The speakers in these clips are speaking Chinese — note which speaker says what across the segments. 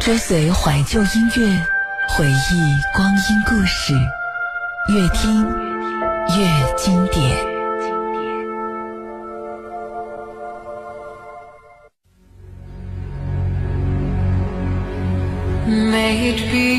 Speaker 1: 追随怀旧音乐，回忆光阴故事，越听越经典。
Speaker 2: May it be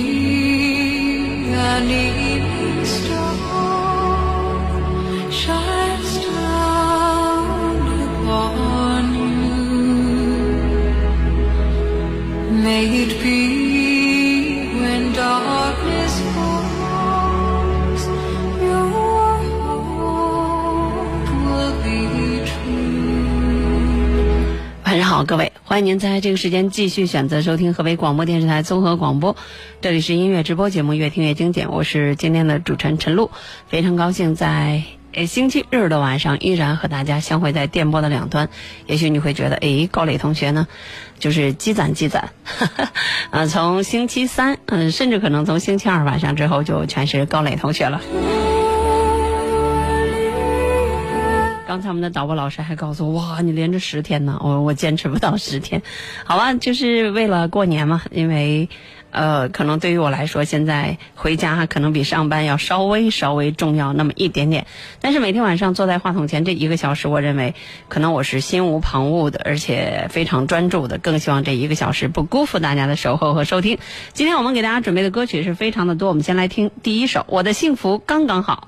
Speaker 3: 欢迎您在这个时间继续选择收听河北广播电视台综合广播，这里是音乐直播节目《越听越经典》，我是今天的主持人陈露，非常高兴在诶星期日的晚上依然和大家相会在电波的两端。也许你会觉得，诶，高磊同学呢，就是积攒积攒，呃，从星期三，嗯、甚至可能从星期二晚上之后就全是高磊同学了。刚才我们的导播老师还告诉我，哇，你连着十天呢，我我坚持不到十天，好吧，就是为了过年嘛，因为，呃，可能对于我来说，现在回家可能比上班要稍微稍微重要那么一点点，但是每天晚上坐在话筒前这一个小时，我认为可能我是心无旁骛的，而且非常专注的，更希望这一个小时不辜负大家的守候和收听。今天我们给大家准备的歌曲是非常的多，我们先来听第一首《我的幸福刚刚好》。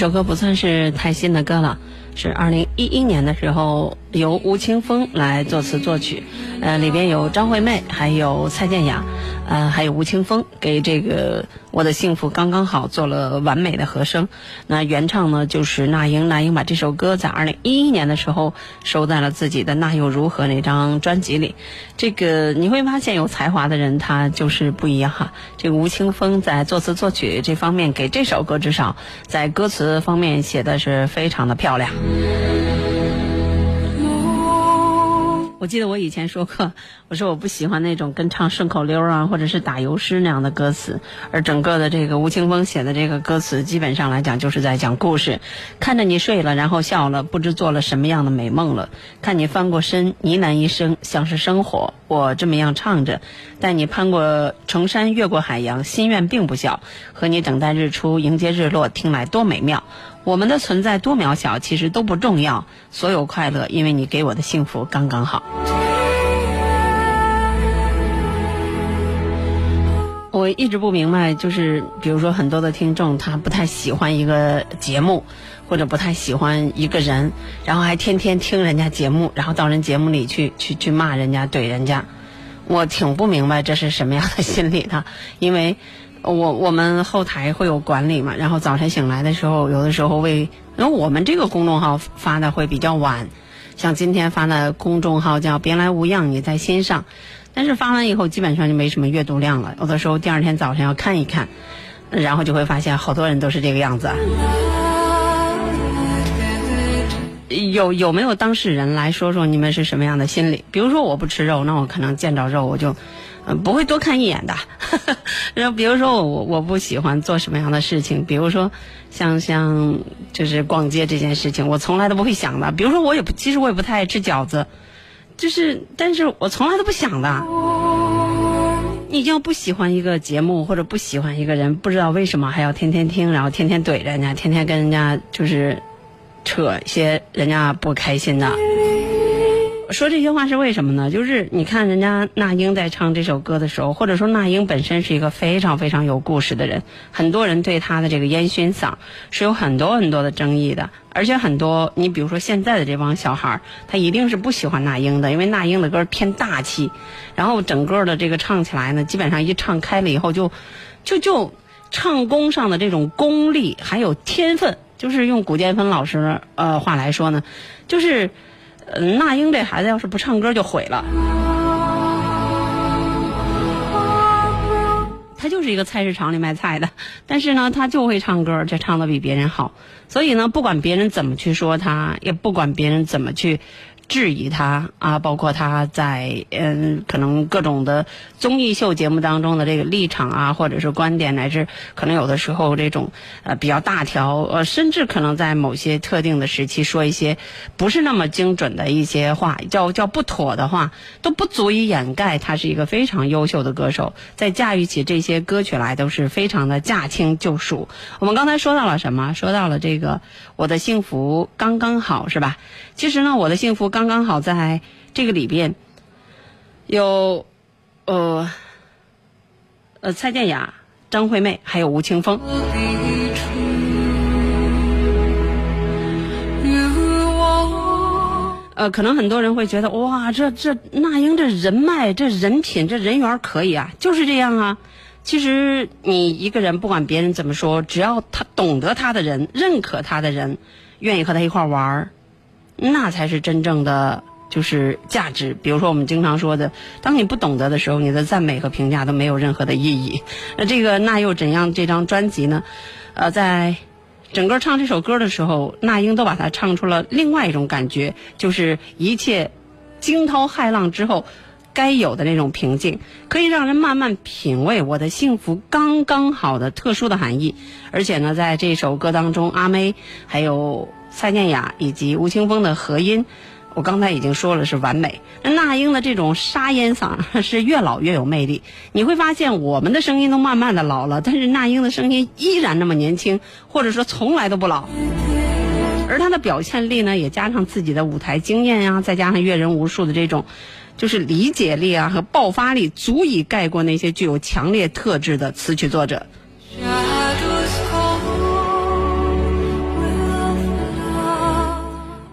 Speaker 3: 首歌不算是太新的歌了，是二零一一年的时候由吴青峰来作词作曲，呃，里边有张惠妹，还有蔡健雅，呃，还有吴青峰给这个《我的幸福刚刚好》做了完美的和声。那原唱呢就是那英，那英把这首歌在二零一一年的时候收在了自己的《那又如何》那张专辑里。这个你会发现有才华的人他就是不一样哈。这个吴青峰在作词作曲这方面给这首歌至少在歌词方面写的是非常的漂亮。我记得我以前说过，我说我不喜欢那种跟唱顺口溜啊，或者是打油诗那样的歌词，而整个的这个吴青峰写的这个歌词，基本上来讲就是在讲故事。看着你睡了，然后笑了，不知做了什么样的美梦了。看你翻过身，呢喃一声，像是生活。我这么样唱着，带你攀过重山，越过海洋，心愿并不小。和你等待日出，迎接日落，听来多美妙。我们的存在多渺小，其实都不重要。所有快乐，因为你给我的幸福刚刚好。我一直不明白，就是比如说很多的听众，他不太喜欢一个节目，或者不太喜欢一个人，然后还天天听人家节目，然后到人节目里去去去骂人家、怼人家。我挺不明白这是什么样的心理的，因为。我我们后台会有管理嘛，然后早晨醒来的时候，有的时候为，因为我们这个公众号发的会比较晚，像今天发的公众号叫“别来无恙”，你在心上，但是发完以后基本上就没什么阅读量了。有的时候第二天早晨要看一看，然后就会发现好多人都是这个样子。有有没有当事人来说说你们是什么样的心理？比如说我不吃肉，那我可能见着肉我就。不会多看一眼的。然后比如说我我不喜欢做什么样的事情，比如说像像就是逛街这件事情，我从来都不会想的。比如说我也不，其实我也不太爱吃饺子，就是但是我从来都不想的。你就不喜欢一个节目或者不喜欢一个人，不知道为什么还要天天听，然后天天怼人家，天天跟人家就是扯一些人家不开心的。说这些话是为什么呢？就是你看人家那英在唱这首歌的时候，或者说那英本身是一个非常非常有故事的人，很多人对她的这个烟熏嗓是有很多很多的争议的，而且很多你比如说现在的这帮小孩他一定是不喜欢那英的，因为那英的歌偏大气，然后整个的这个唱起来呢，基本上一唱开了以后就就就唱功上的这种功力还有天分，就是用古建芬老师呃话来说呢，就是。嗯那英这孩子要是不唱歌就毁了，他就是一个菜市场里卖菜的，但是呢，他就会唱歌，这唱的比别人好。所以呢，不管别人怎么去说他，也不管别人怎么去。质疑他啊，包括他在嗯，可能各种的综艺秀节目当中的这个立场啊，或者是观点，乃至可能有的时候这种呃比较大条，呃，甚至可能在某些特定的时期说一些不是那么精准的一些话，叫叫不妥的话，都不足以掩盖他是一个非常优秀的歌手，在驾驭起这些歌曲来都是非常的驾轻就熟。我们刚才说到了什么？说到了这个我的幸福刚刚好，是吧？其实呢，我的幸福刚刚刚好，在这个里边有呃呃蔡健雅、张惠妹，还有吴青峰。呃，可能很多人会觉得，哇，这这那英这人脉、这人品、这人缘可以啊，就是这样啊。其实你一个人，不管别人怎么说，只要他懂得他的人、认可他的人、愿意和他一块玩儿。那才是真正的就是价值。比如说我们经常说的，当你不懂得的时候，你的赞美和评价都没有任何的意义。那这个那又怎样？这张专辑呢？呃，在整个唱这首歌的时候，那英都把它唱出了另外一种感觉，就是一切惊涛骇浪之后该有的那种平静，可以让人慢慢品味我的幸福刚刚好的特殊的含义。而且呢，在这首歌当中，阿妹还有。蔡健雅以及吴青峰的合音，我刚才已经说了是完美。那那英的这种沙烟嗓 是越老越有魅力。你会发现我们的声音都慢慢的老了，但是那英的声音依然那么年轻，或者说从来都不老。而她的表现力呢，也加上自己的舞台经验呀，再加上阅人无数的这种，就是理解力啊和爆发力，足以盖过那些具有强烈特质的词曲作者。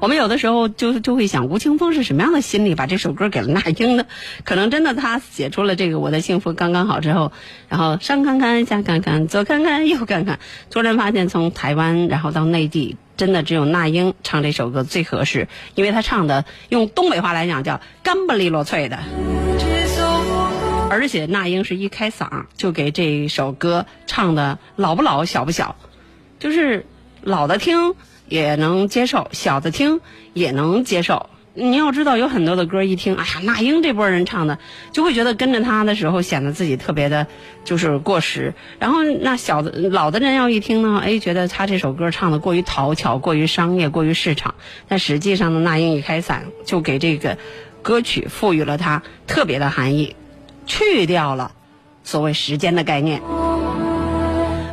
Speaker 3: 我们有的时候就就会想，吴青峰是什么样的心理，把这首歌给了那英呢？可能真的他写出了这个《我的幸福刚刚好》之后，然后上看看下看看左看看右看看，突然发现从台湾然后到内地，真的只有那英唱这首歌最合适，因为他唱的用东北话来讲叫干巴利落脆的。而且那英是一开嗓就给这首歌唱的老不老小不小，就是老的听也能接受，小的听也能接受。你要知道，有很多的歌一听，哎呀，那英这波人唱的，就会觉得跟着他的时候显得自己特别的，就是过时。然后那小的老的人要一听呢，哎，觉得他这首歌唱的过于讨巧、过于商业、过于市场。但实际上呢，那英一开嗓就给这个歌曲赋予了它特别的含义。去掉了所谓时间的概念，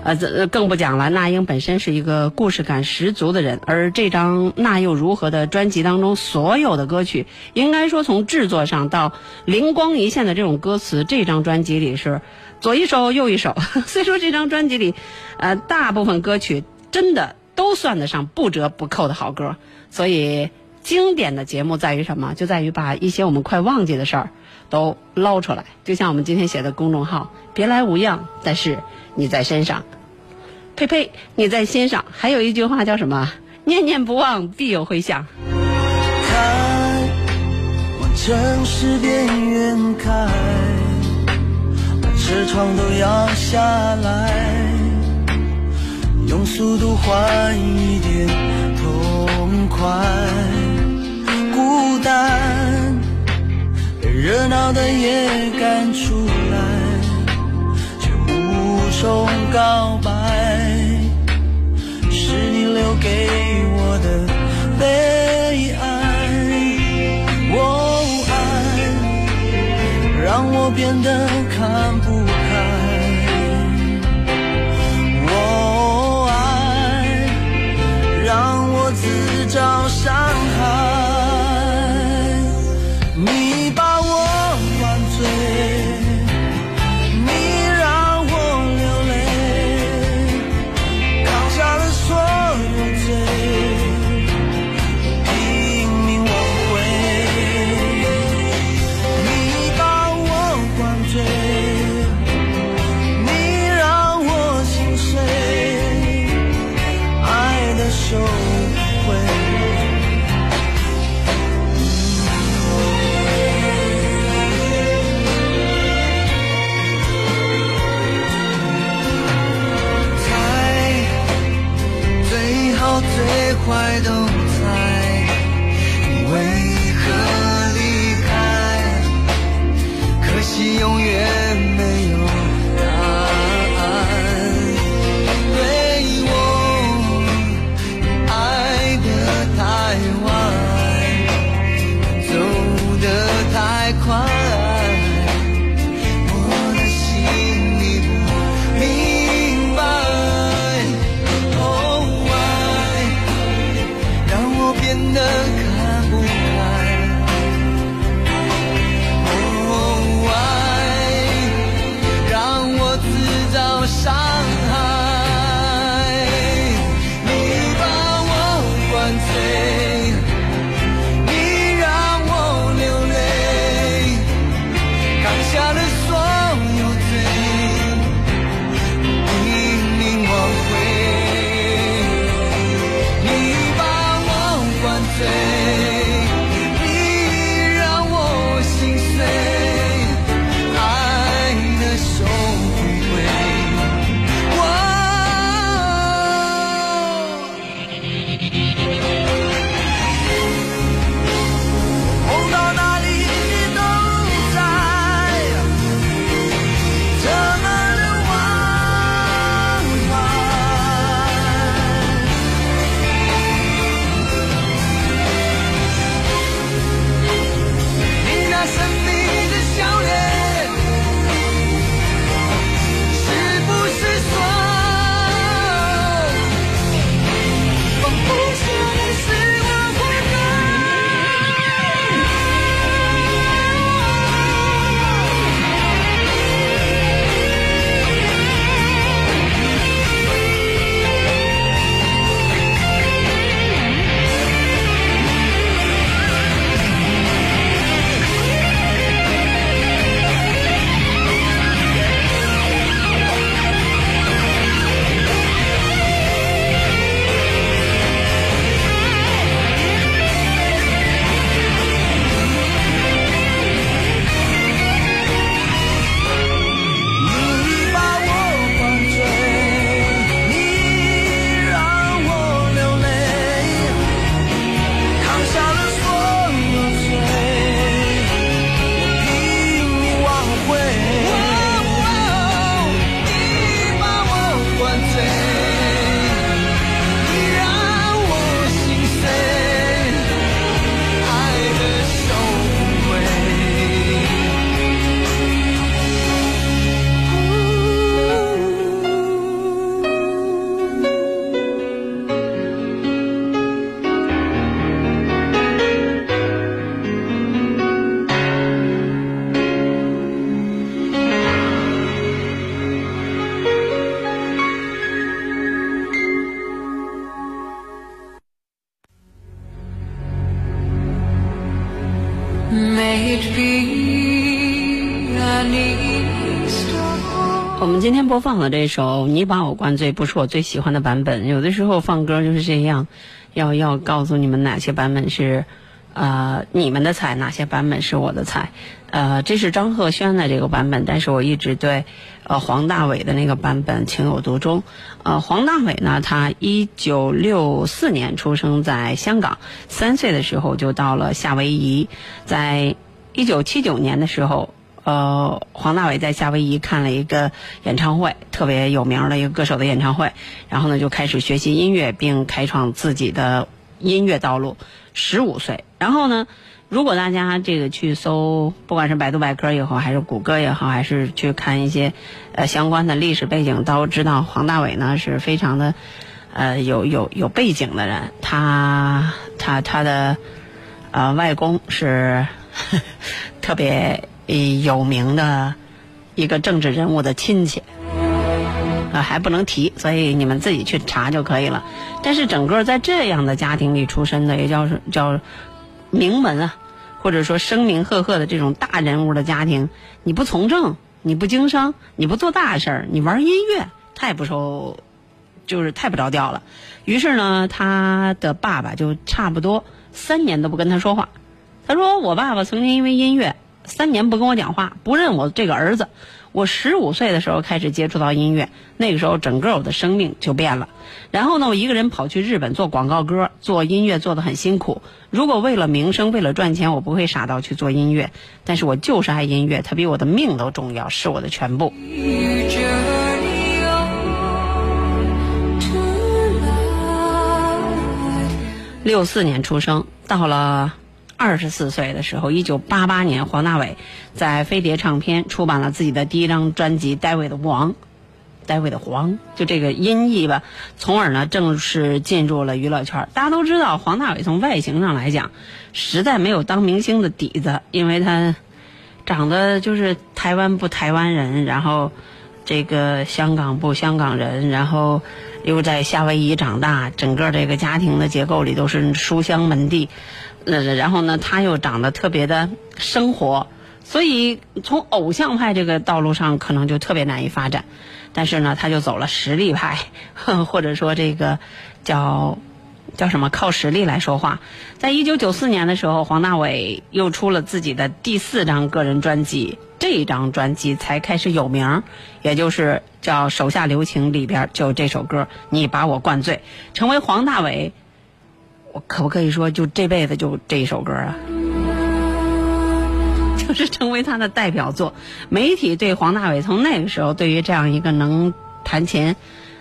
Speaker 3: 呃，这更不讲了。那英本身是一个故事感十足的人，而这张《那又如何》的专辑当中，所有的歌曲，应该说从制作上到灵光一现的这种歌词，这张专辑里是左一首右一首。所以说，这张专辑里，呃，大部分歌曲真的都算得上不折不扣的好歌。所以，经典的节目在于什么？就在于把一些我们快忘记的事儿。都捞出来，就像我们今天写的公众号“别来无恙”，但是你在身上，呸呸，你在心上。还有一句话叫什么？念念不忘，必有回响。
Speaker 4: 看，往城市边缘开，把车窗都摇下来，用速度换一点痛快，孤单。热闹的夜赶出来，却无从告白。是你留给我的悲哀。我爱让我变得看不开。我爱让我自找
Speaker 3: 放的这首《你把我灌醉》不是我最喜欢的版本，有的时候放歌就是这样，要要告诉你们哪些版本是，呃，你们的菜，哪些版本是我的菜。呃，这是张赫宣的这个版本，但是我一直对，呃，黄大炜的那个版本情有独钟。呃，黄大炜呢，他一九六四年出生在香港，三岁的时候就到了夏威夷，在一九七九年的时候。呃，黄大炜在夏威夷看了一个演唱会，特别有名的一个歌手的演唱会，然后呢就开始学习音乐，并开创自己的音乐道路。十五岁，然后呢，如果大家这个去搜，不管是百度百科也好，还是谷歌也好，还是去看一些呃相关的历史背景，都知道黄大炜呢是非常的呃有有有背景的人。他他他的呃外公是 特别。有名的一个政治人物的亲戚，啊还不能提，所以你们自己去查就可以了。但是整个在这样的家庭里出身的，也叫叫名门啊，或者说声名赫赫的这种大人物的家庭，你不从政，你不经商，你不做大事儿，你玩音乐，太不受，就是太不着调了。于是呢，他的爸爸就差不多三年都不跟他说话。他说：“我爸爸曾经因为音乐。”三年不跟我讲话，不认我这个儿子。我十五岁的时候开始接触到音乐，那个时候整个我的生命就变了。然后呢，我一个人跑去日本做广告歌，做音乐做得很辛苦。如果为了名声，为了赚钱，我不会傻到去做音乐。但是我就是爱音乐，它比我的命都重要，是我的全部。六四年出生，到了。二十四岁的时候，一九八八年，黄大炜在飞碟唱片出版了自己的第一张专辑《大卫的王》大卫的黄，就这个音译吧。从而呢，正式进入了娱乐圈。大家都知道，黄大炜从外形上来讲，实在没有当明星的底子，因为他长得就是台湾不台湾人，然后这个香港不香港人，然后又在夏威夷长大，整个这个家庭的结构里都是书香门第。呃，然后呢，他又长得特别的生活，所以从偶像派这个道路上可能就特别难以发展。但是呢，他就走了实力派，或者说这个叫叫什么靠实力来说话。在一九九四年的时候，黄大炜又出了自己的第四张个人专辑，这张专辑才开始有名，也就是叫《手下留情》里边就这首歌《你把我灌醉》，成为黄大炜。我可不可以说，就这辈子就这一首歌啊，就是成为他的代表作。媒体对黄大炜从那个时候对于这样一个能弹琴、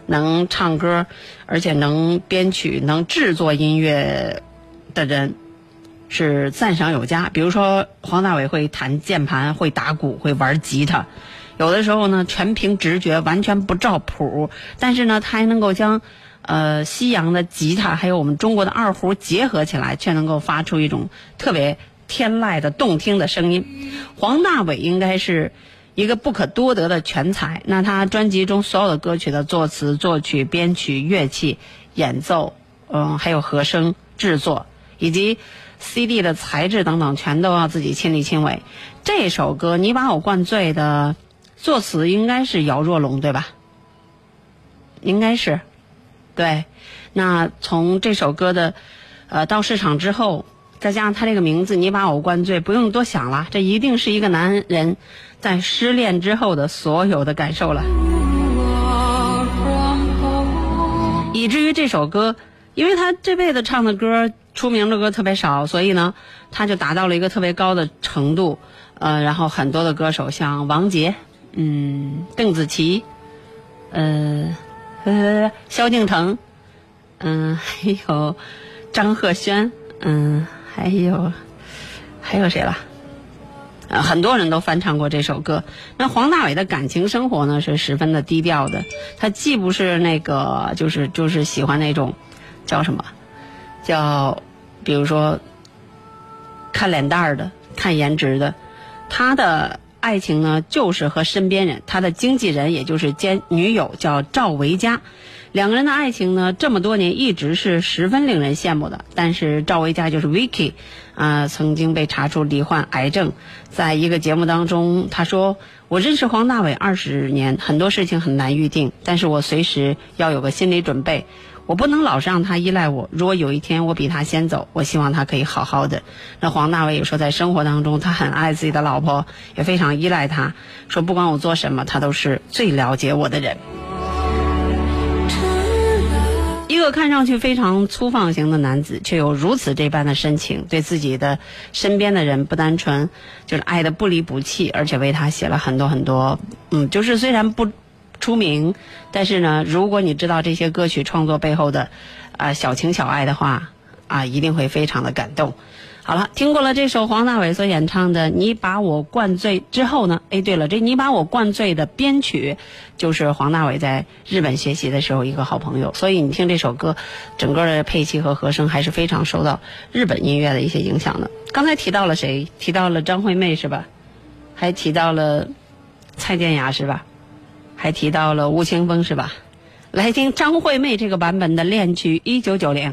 Speaker 3: 能唱歌，而且能编曲、能制作音乐的人是赞赏有加。比如说，黄大炜会弹键盘、会打鼓、会玩吉他，有的时候呢全凭直觉，完全不照谱，但是呢他还能够将。呃，西洋的吉他还有我们中国的二胡结合起来，却能够发出一种特别天籁的动听的声音。黄大炜应该是一个不可多得的全才。那他专辑中所有的歌曲的作词、作曲、编曲、乐器演奏，嗯，还有和声制作以及 CD 的材质等等，全都要自己亲力亲为。这首歌《你把我灌醉》的作词应该是姚若龙，对吧？应该是。对，那从这首歌的，呃，到市场之后，再加上他这个名字，你把我灌醉，不用多想了，这一定是一个男人在失恋之后的所有的感受了。以至于这首歌，因为他这辈子唱的歌出名的歌特别少，所以呢，他就达到了一个特别高的程度。呃，然后很多的歌手像王杰，嗯，邓紫棋，呃。呃，萧敬腾，嗯，还有张赫宣，嗯，还有还有谁了？呃，很多人都翻唱过这首歌。那黄大炜的感情生活呢，是十分的低调的。他既不是那个，就是就是喜欢那种叫什么，叫比如说看脸蛋儿的、看颜值的。他的。爱情呢，就是和身边人，他的经纪人也就是兼女友叫赵维佳，两个人的爱情呢，这么多年一直是十分令人羡慕的。但是赵维佳就是 Vicky，啊、曾经被查出罹患癌症。在一个节目当中，他说：“我认识黄大炜二十年，很多事情很难预定，但是我随时要有个心理准备。我不能老是让他依赖我。如果有一天我比他先走，我希望他可以好好的。”那黄大炜也说，在生活当中，他很爱自己的老婆，也非常依赖她。说不管我做什么，他都是最了解我的人。一个看上去非常粗放型的男子，却有如此这般的深情，对自己的身边的人不单纯就是爱的不离不弃，而且为他写了很多很多，嗯，就是虽然不出名，但是呢，如果你知道这些歌曲创作背后的啊、小情小爱的话，啊，一定会非常的感动。好了，听过了这首黄大炜所演唱的《你把我灌醉》之后呢，哎，对了，这《你把我灌醉》的编曲就是黄大炜在日本学习的时候一个好朋友，所以你听这首歌，整个的配器和和声还是非常受到日本音乐的一些影响的。刚才提到了谁？提到了张惠妹是吧？还提到了蔡健雅是吧？还提到了吴青峰是吧？来听张惠妹这个版本的《恋曲一九九零》。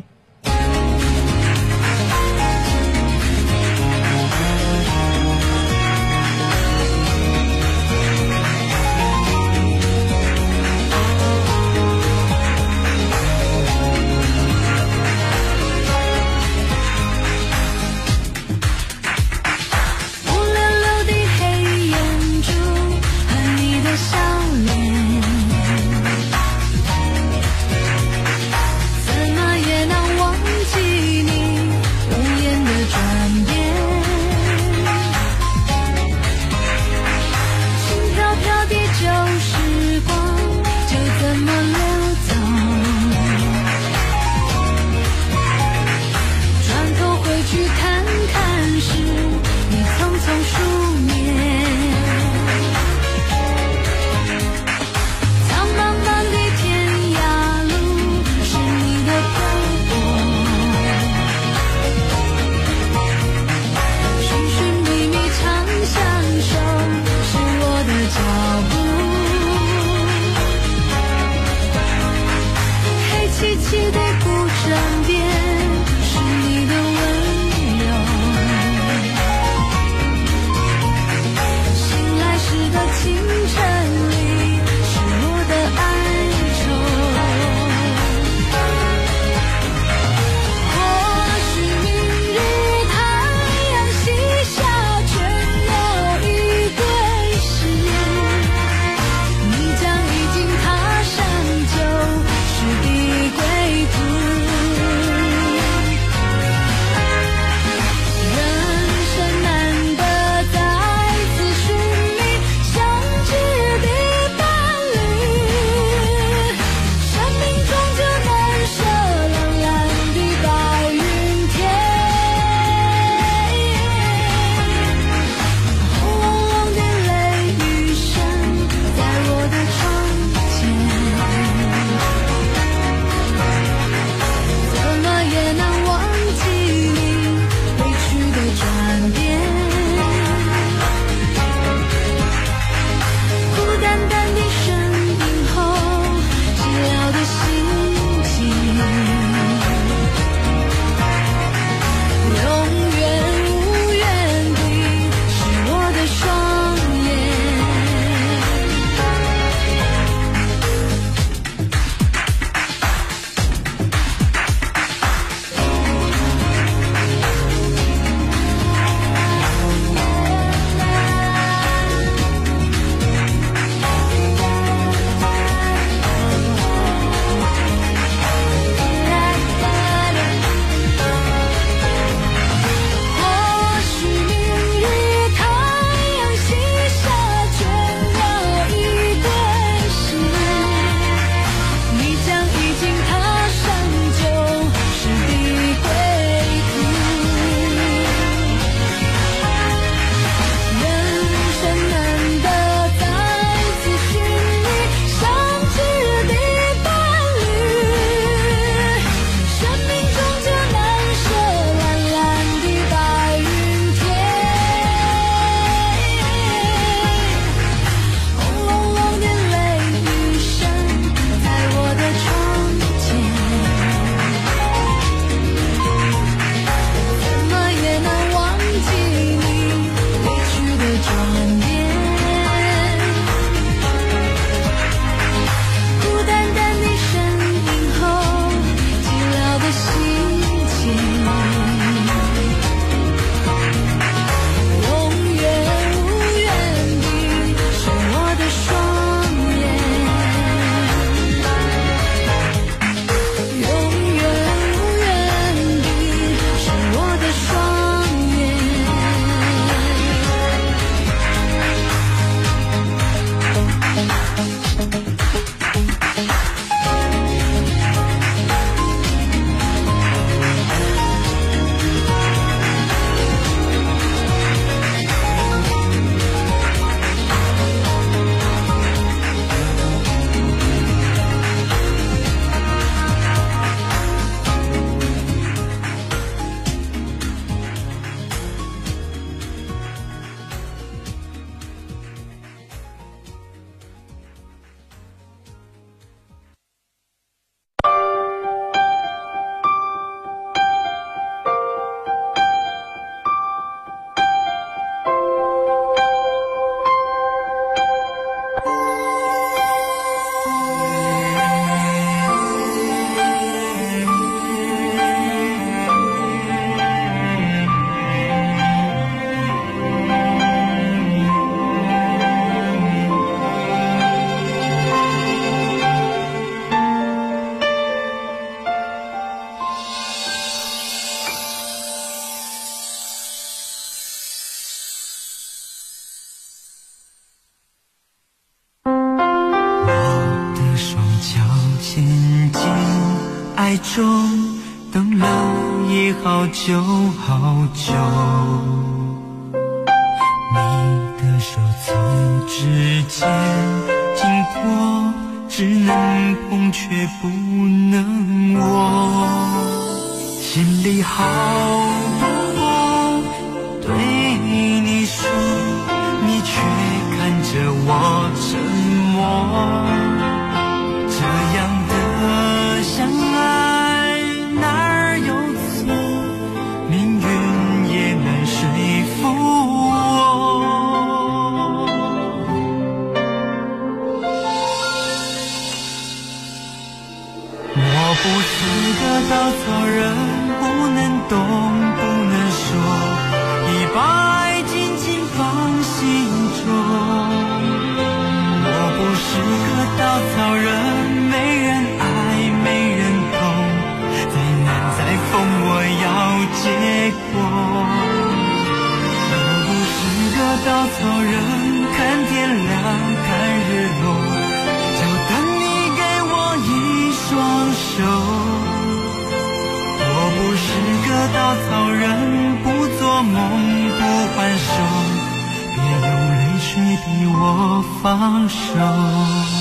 Speaker 5: 放手。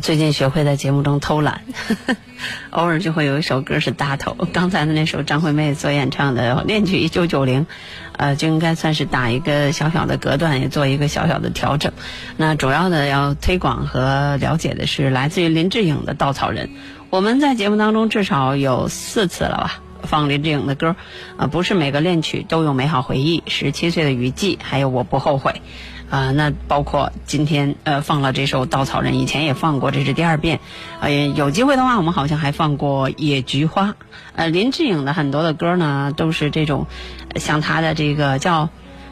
Speaker 3: 最近学会在节目中偷懒，偶尔就会有一首歌是大头。刚才的那首张惠妹所演唱的《恋曲一九九零》，呃，就应该算是打一个小小的隔断，也做一个小小的调整。那主要的要推广和了解的是来自于林志颖的《稻草人》。我们在节目当中至少有四次了吧，放林志颖的歌，啊、不是每个恋曲都有美好回忆，十七岁的雨季，还有我不后悔。啊、那包括今天呃放了这首《稻草人》，以前也放过，这是第二遍。呃，有机会的话，我们好像还放过《野菊花》。呃，林志颖的很多的歌呢，都是这种，像他的这个叫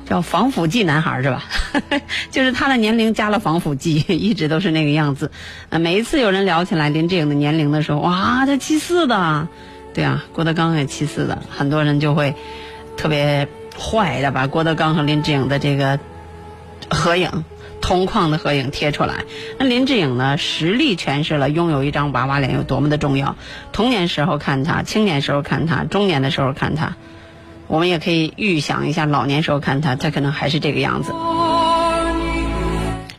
Speaker 3: 叫防腐剂男孩是吧？就是他的年龄加了防腐剂，一直都是那个样子。呃，每一次有人聊起来林志颖的年龄的时候，哇，他七四的，对啊，郭德纲也七四的，很多人就会特别坏的把郭德纲和林志颖的这个合影。同框的合影贴出来，那林志颖呢？实力诠释了拥有一张娃娃脸有多么的重要。童年时候看他，青年时候看他，中年的时候看他，我们也可以预想一下老年时候看他，他可能还是这个样子。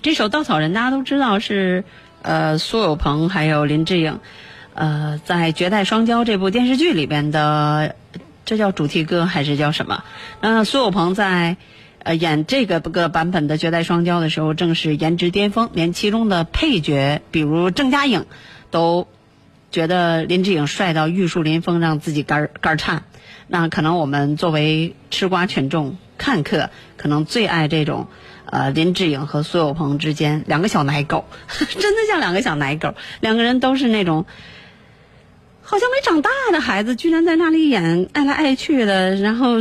Speaker 3: 这首《稻草人》大家都知道是呃苏有朋还有林志颖，呃在《绝代双骄》这部电视剧里边的，这叫主题歌还是叫什么？那苏有朋在呃演这个个版本的《绝代双骄》的时候，正是颜值巅峰，连其中的配角，比如郑嘉颖，都觉得林志颖帅到玉树临风，让自己肝儿肝儿颤。那可能我们作为吃瓜群众看客，可能最爱这种，呃，林志颖和苏有朋之间两个小奶狗，真的像两个小奶狗，两个人都是那种。好像没长大的孩子，居然在那里演爱来爱去的，然后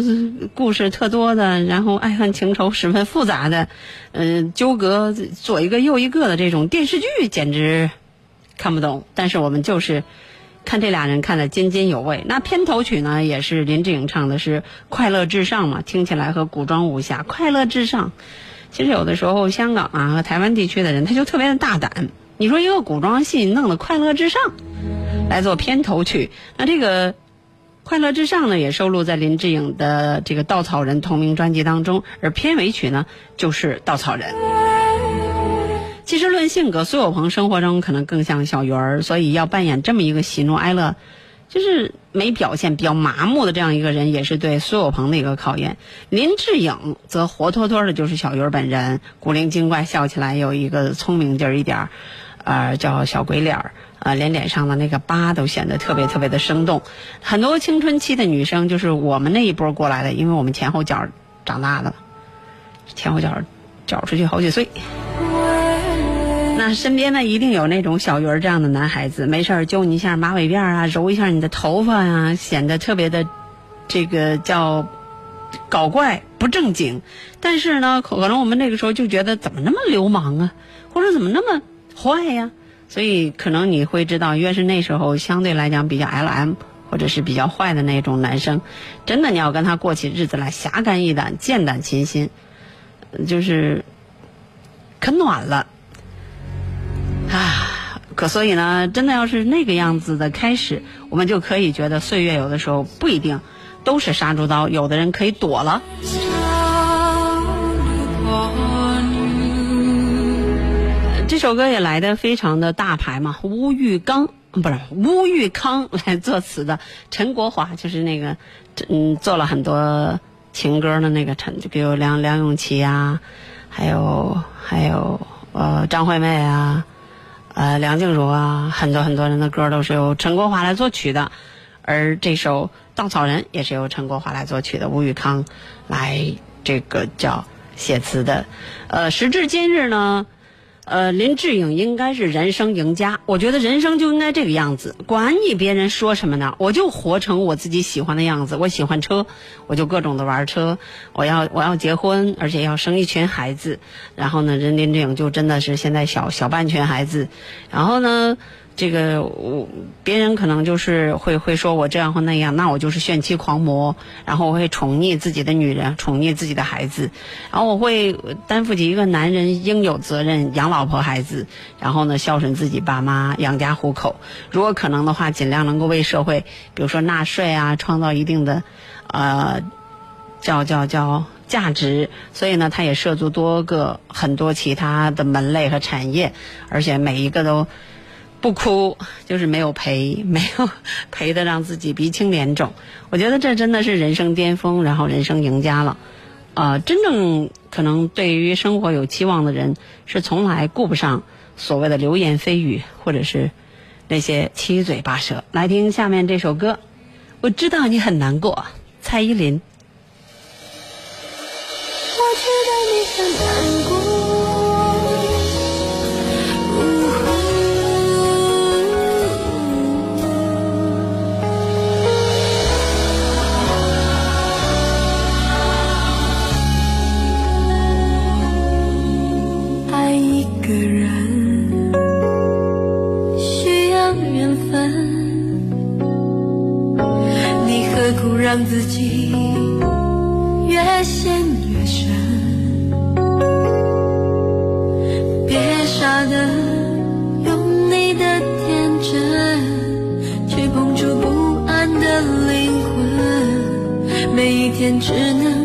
Speaker 3: 故事特多的，然后爱恨情仇十分复杂的，嗯、纠葛左一个右一个的这种电视剧，简直看不懂。但是我们就是看这俩人看得津津有味。那片头曲呢，也是林志颖唱的是《快乐至上》嘛，听起来和古装武侠《快乐至上》。其实有的时候香港啊和台湾地区的人，他就特别的大胆。你说一个古装戏弄的《快乐至上》。来做片头曲。那这个《快乐至上》呢，也收录在林志颖的这个《稻草人》同名专辑当中，而片尾曲呢就是《稻草人》。其实论性格，苏有朋生活中可能更像小鱼儿，所以要扮演这么一个喜怒哀乐，就是没表现、比较麻木的这样一个人，也是对苏有朋的一个考验。林志颖则活脱脱的就是小鱼儿本人，古灵精怪，笑起来有一个聪明劲儿一点儿，呃，叫小鬼脸儿。呃，连脸上的那个疤都显得特别特别的生动。很多青春期的女生，就是我们那一波过来的，因为我们前后脚长大的，前后脚脚出去好几岁。那身边呢，一定有那种小鱼儿这样的男孩子，没事儿揪你一下马尾辫啊，揉一下你的头发呀、显得特别的这个叫搞怪不正经。但是呢，可能我们那个时候就觉得怎么那么流氓啊，或者怎么那么坏呀、所以可能你会知道，越是那时候相对来讲比较 L.M. 或者是比较坏的那种男生，真的你要跟他过起日子来，侠肝义胆、剑胆琴心，就是可暖了啊！可所以呢，真的要是那个样子的开始，我们就可以觉得岁月有的时候不一定都是杀猪刀，有的人可以躲了。这首歌也来的非常的大牌嘛，乌玉刚不是乌玉康 来作词的，陈国华就是那个嗯做了很多情歌的那个陈，就比如梁梁咏琪啊，还有还有呃张惠妹啊，呃梁静茹啊，很多很多人的歌都是由陈国华来作曲的，而这首《稻草人》也是由陈国华来作曲的，吴玉康来这个叫写词的，呃时至今日呢。呃，林志颖应该是人生赢家。我觉得人生就应该这个样子，管你别人说什么呢，我就活成我自己喜欢的样子。我喜欢车，我就各种的玩车。我要我要结婚，而且要生一群孩子。然后呢，人林志颖就真的是现在小小半群孩子。然后呢，这个我别人可能就是会会说我这样或那样，那我就是炫妻狂魔，然后我会宠溺自己的女人，宠溺自己的孩子，然后我会担负起一个男人应有责任，养老婆孩子，然后呢孝顺自己爸妈，养家糊口。如果可能的话，尽量能够为社会，比如说纳税啊，创造一定的，呃，叫叫叫。价值，所以呢，他也涉足多个很多其他的门类和产业，而且每一个都不哭，就是没有赔，没有 赔的让自己鼻青脸肿。我觉得这真的是人生巅峰，然后人生赢家了。呃，真正可能对于生活有期望的人，是从来顾不上所谓的流言蜚语，或者是那些七嘴八舌。来听下面这首歌，我知道你很难过，蔡依林。
Speaker 2: 我知道你很难让自己越陷越深
Speaker 6: 别傻的用你的天真去碰触不安的灵魂每一天只
Speaker 2: 能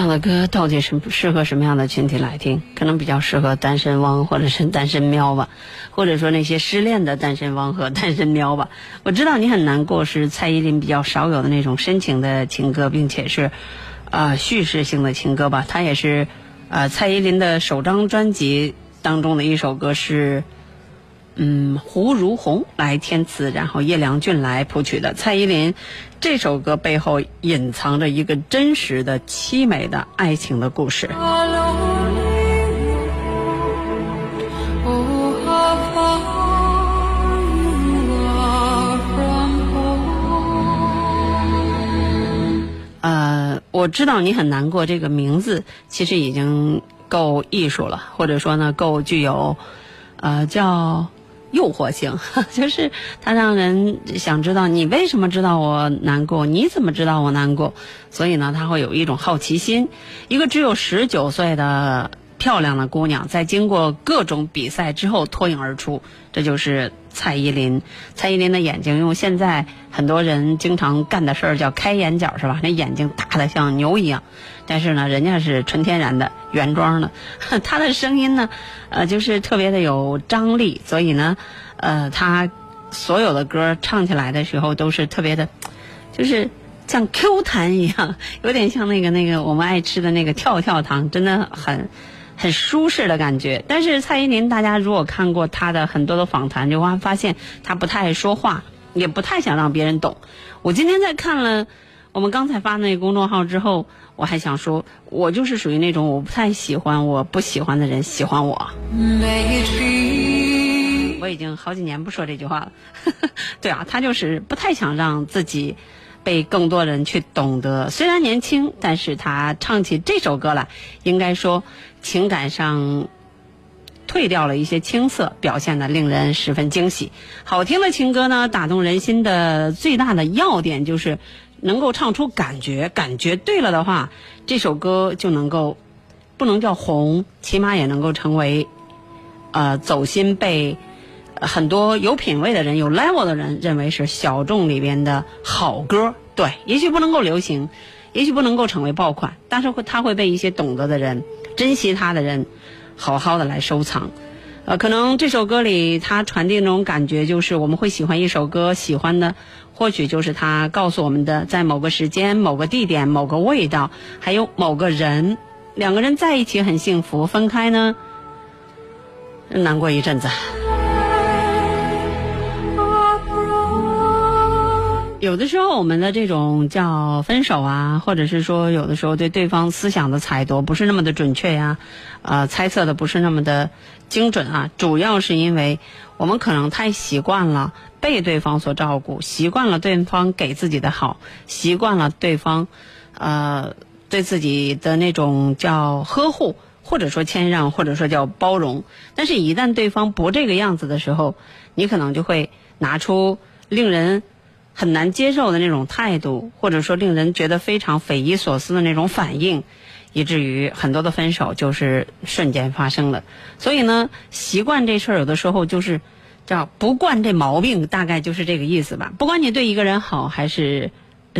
Speaker 2: 样的歌到底是适合什么样的群体来听？可能比较适合单身汪或者是单身喵吧，或者说那些失恋的单身汪和单身喵吧。我知道你很难过，是蔡依林比较少有的那种深情的情歌，并且是呃叙事性的情歌吧。它也是呃蔡依林的首张专辑当中的一首歌是。嗯，胡如红来填词，然后叶良俊来谱曲的。蔡依林这首歌背后隐藏着一个真实的凄美的爱情的故事。呃，我知道你很难过，这个名字其实已经够艺术了，或者说呢，够具有呃叫诱惑性，就是它让人想知道你为什么知道我难过，你怎么知道我难过，所以呢，他会有一种好奇心。一个只有十九岁的漂亮的姑娘，在经过各种比赛之后脱颖而出，这就是蔡依林。蔡依林的眼睛，用现在很多人经常干的事儿叫开眼角，是吧？那眼睛大的像牛一样，但是呢，人家是纯天然的原装的。她的声音呢，呃，就是特别的有张力，所以呢，呃，她所有的歌唱起来的时候都是特别的，就是。像 Q 弹一样，有点像那个那个我们爱吃的那个跳跳糖，真的很很舒适的感觉。但是蔡依林，大家如果看过她的很多的访谈，就会发现她不太爱说话，也不太想让别人懂。我今天在看了我们刚才发那个公众号之后，我还想说，我就是属于那种我不太喜欢我不喜欢的人喜欢我。我已经好几年不说这句话了。对啊，她就是不太想让自己被更多人去懂得。虽然年轻，但是他唱起这首歌来，应该说情感上
Speaker 3: 褪掉了一些青涩，表现的令人十分惊喜。好听的情歌呢，打动人心的最大的要点就是能够唱出感觉，感觉对了的话，这首歌就能够不能叫红，起码也能够成为呃走心被。很多有品位的人、有 level 的人认为是小众里边的好歌，对，也许不能够流行，也许不能够成为爆款，但是会它会被一些懂得的人、珍惜它的人，好好的来收藏。呃，可能这首歌里它传递那种感觉，就是我们会喜欢一首歌，喜欢的或许就是它告诉我们的，在某个时间、某个地点、某个味道，还有某个人，两个人在一起很幸福，分开呢，难过一阵子。有的时候，我们的这种叫分手啊，或者是说，有的时候对对方思想的采夺不是那么的准确呀，呃，猜测的不是那么的精准啊，主要是因为我们可能太习惯了被对方所照顾，习惯了对方给自己的好，习惯了对方，呃，对自己的那种叫呵护，或者说谦让，或者说叫包容。但是，一旦对方不这个样子的时候，你可能就会拿出令人。很难接受的那种态度，或者说令人觉得非常匪夷所思的那种反应，以至于很多的分手就是瞬间发生了。所以呢，习惯这事儿有的时候就是叫不惯这毛病，大概就是这个意思吧。不管你对一个人好，还是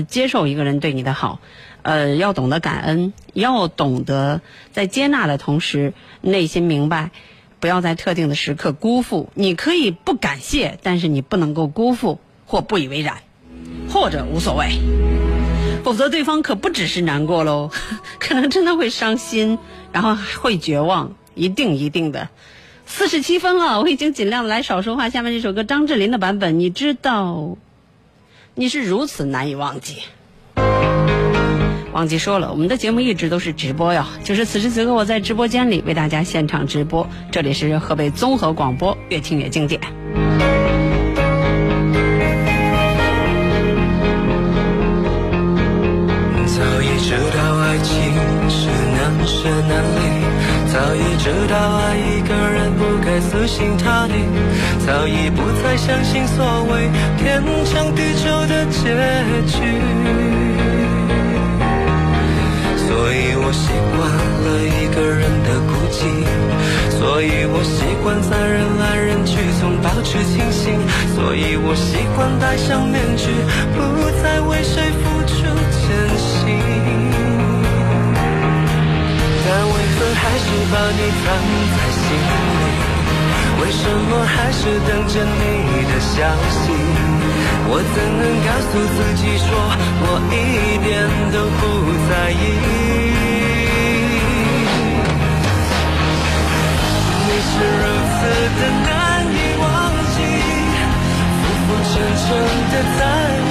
Speaker 3: 接受一个人对你的好，呃，要懂得感恩，要懂得在接纳的同时，内心明白，不要在特定的时刻辜负。你可以不感谢，但是你不能够辜负。或不以为然，或者无所谓，否则对方可不只是难过喽，可能真的会伤心，然后会绝望，一定一定的。四十七分了，我已经尽量来少说话。下面这首歌张智霖的版本，你知道，你是如此难以忘记。忘记说了，我们的节目一直都是直播哟，就是此时此刻我在直播间里为大家现场直播，这里是河北综合广播，越听越经典。
Speaker 5: 早已知道爱一个人不该死心塌地，早已不再相信所谓天长地久的结局。所以我习惯了一个人的孤寂，所以我习惯在人来人去中保持清醒，所以我习惯戴上面具，不再为谁把你藏在心里？为什么还是等着你的消息？我怎能告诉自己说我一点都不在意？你是如此的难以忘记，浮浮沉沉的在我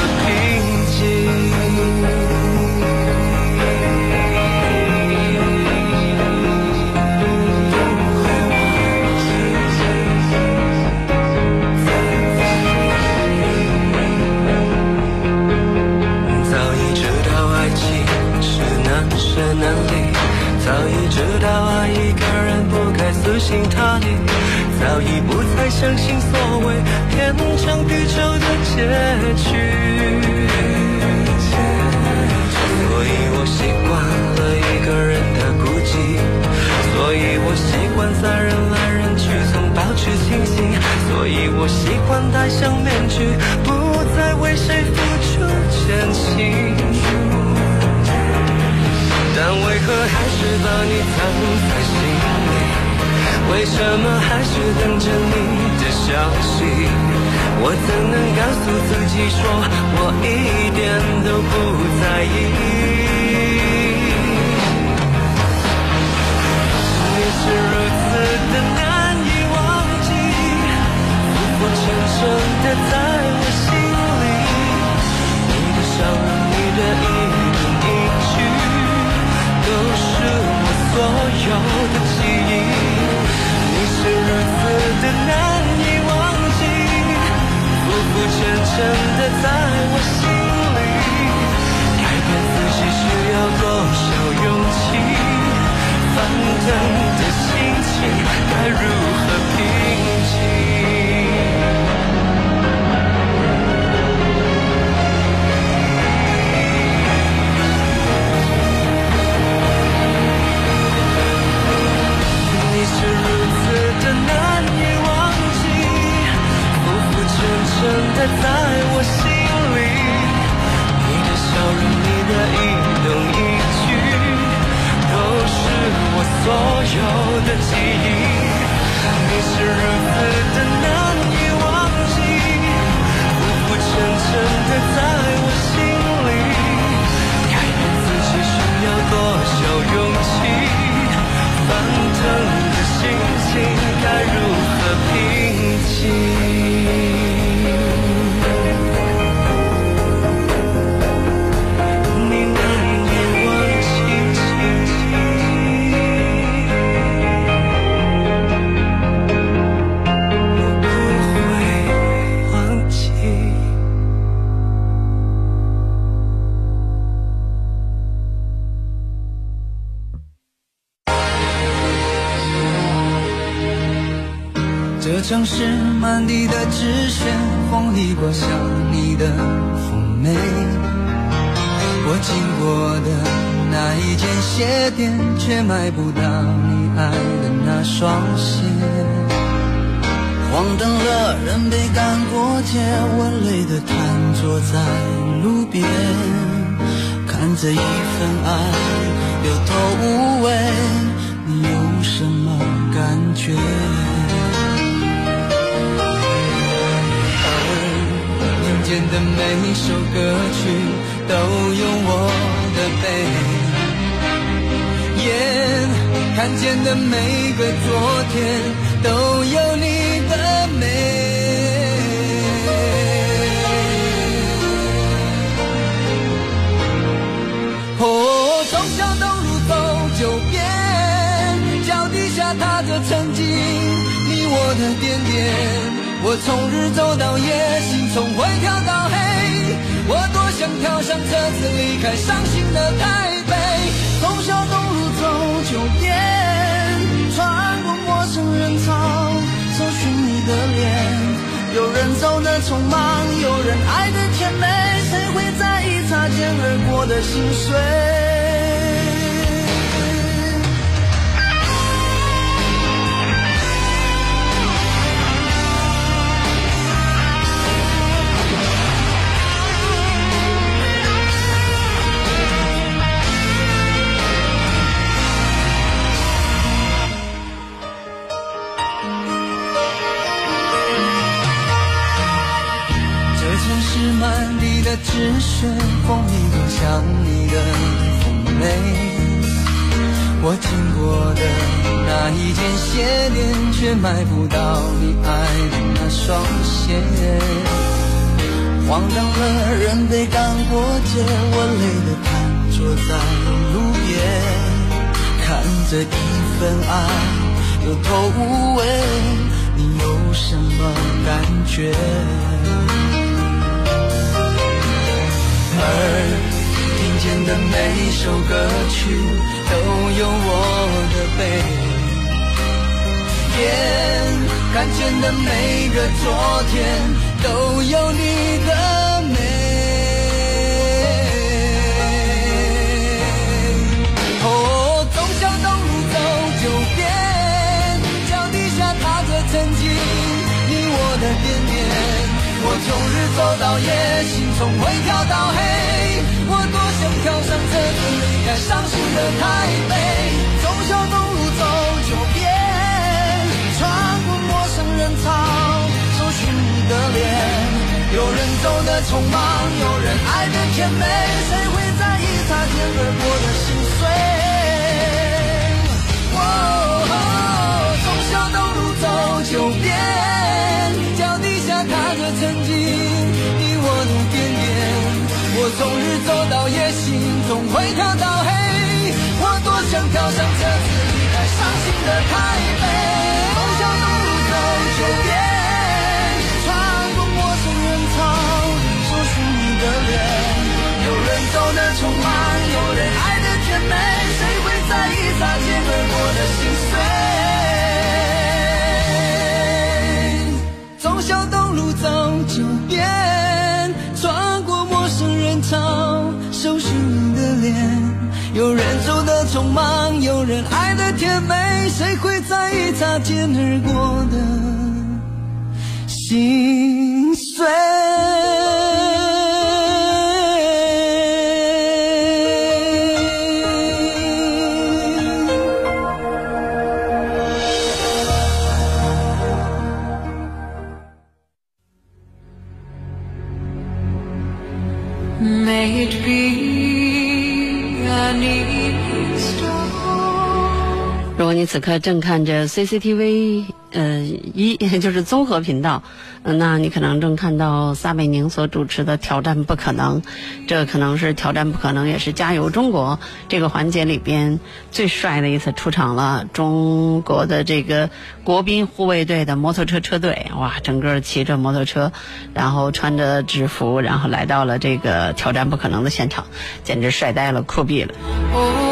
Speaker 5: 知道爱一个人不该死心塌地，早已不再相信所谓天长地久的结局。所以我习惯了一个人的孤寂，所以我习惯在人来人去中保持清醒，所以我习惯戴上面具，不再为谁付出真心。但为何还是把你藏在心里？为什么还是等着你的消息？我怎能告诉自己说我一点都不在意？你是如此的难以忘记，浮浮沉沉的深
Speaker 4: 的在我心里改变自己需要多少勇气翻腾的心情该如何深的在我心里，你的笑容，你的一动一举，都是我所有的记忆。你是如此的难以忘记，浮浮沉沉的在。从日走到夜，心总会跳到黑。我多想跳上车子离开伤心的台。匆忙有人爱的甜美谁会在意擦肩而过的心碎？
Speaker 3: 你此刻正看着 CCTV 呃一，就是综合频道，呃那你可能正看到撒贝宁所主持的《挑战不可能》，这可能是《挑战不可能》，也是《加油中国》这个环节里边最帅的一次出场了。中国的这个国宾护卫队的摩托车车队，哇，整个骑着摩托车，然后穿着制服，然后来到了这个《挑战不可能》的现场，简直帅呆了，酷毙了。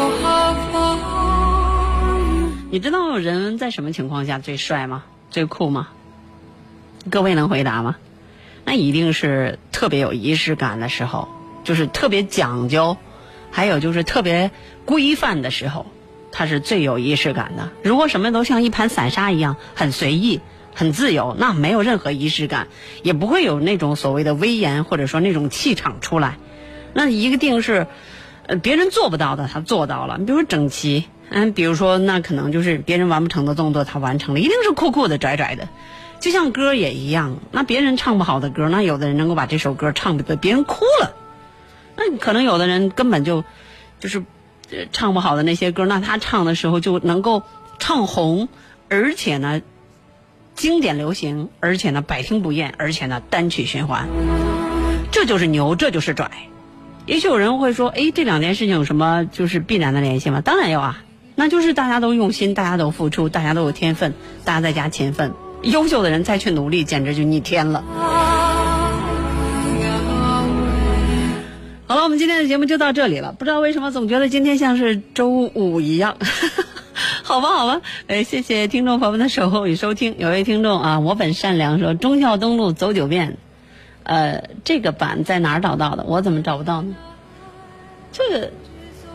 Speaker 3: 你知道人在什么情况下最帅吗？最酷吗？各位能回答吗？那一定是特别有仪式感的时候，就是特别讲究，还有就是特别规范的时候，它是最有仪式感的。如果什么都像一盘散沙一样，很随意、很自由，那没有任何仪式感，也不会有那种所谓的威严或者说那种气场出来。那一定是，呃，别人做不到的，他做到了。你比如说整齐。嗯，比如说，那可能就是别人完不成的动作，他完成了，一定是酷酷的、拽拽的。就像歌也一样，那别人唱不好的歌，那有的人能够把这首歌唱的别人哭了。那可能有的人根本就就是唱不好的那些歌，那他唱的时候就能够唱红，而且呢经典流行，而且呢百听不厌，而且呢单曲循环。这就是牛，这就是拽。也许有人会说，哎，这两件事情有什么就是必然的联系吗？当然有啊，那就是大家都用心，大家都付出，大家都有天分，大家在加勤奋，优秀的人再去努力，简直就逆天了。好了，我们今天的节目就到这里了。不知道为什么总觉得今天像是周五一样，好吧，好吧。哎，谢谢听众朋友们的守候与收听。有位听众啊，我本善良说忠孝东路走九遍。呃，这个版在哪儿找到的？我怎么找不到呢？这个，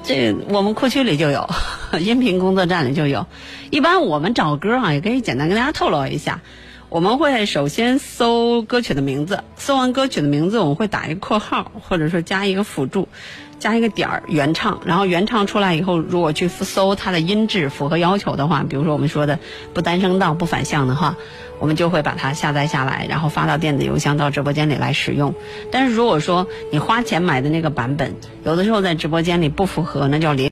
Speaker 3: 这、我们库区里就有，音频工作站里就有。一般我们找歌啊，也可以简单跟大家透露一下。我们会首先搜歌曲的名字，搜完歌曲的名字，我们会打一个括号，或者说加一个辅助，加一个点儿原唱。然后原唱出来以后，如果去搜它的音质符合要求的话，比如说我们说的不单声道、不反向的话。我们就会把它下载下来，然后发到电子邮箱到直播间里来使用。但是如果说你花钱买的那个版本，有的时候在直播间里不符合，那叫连。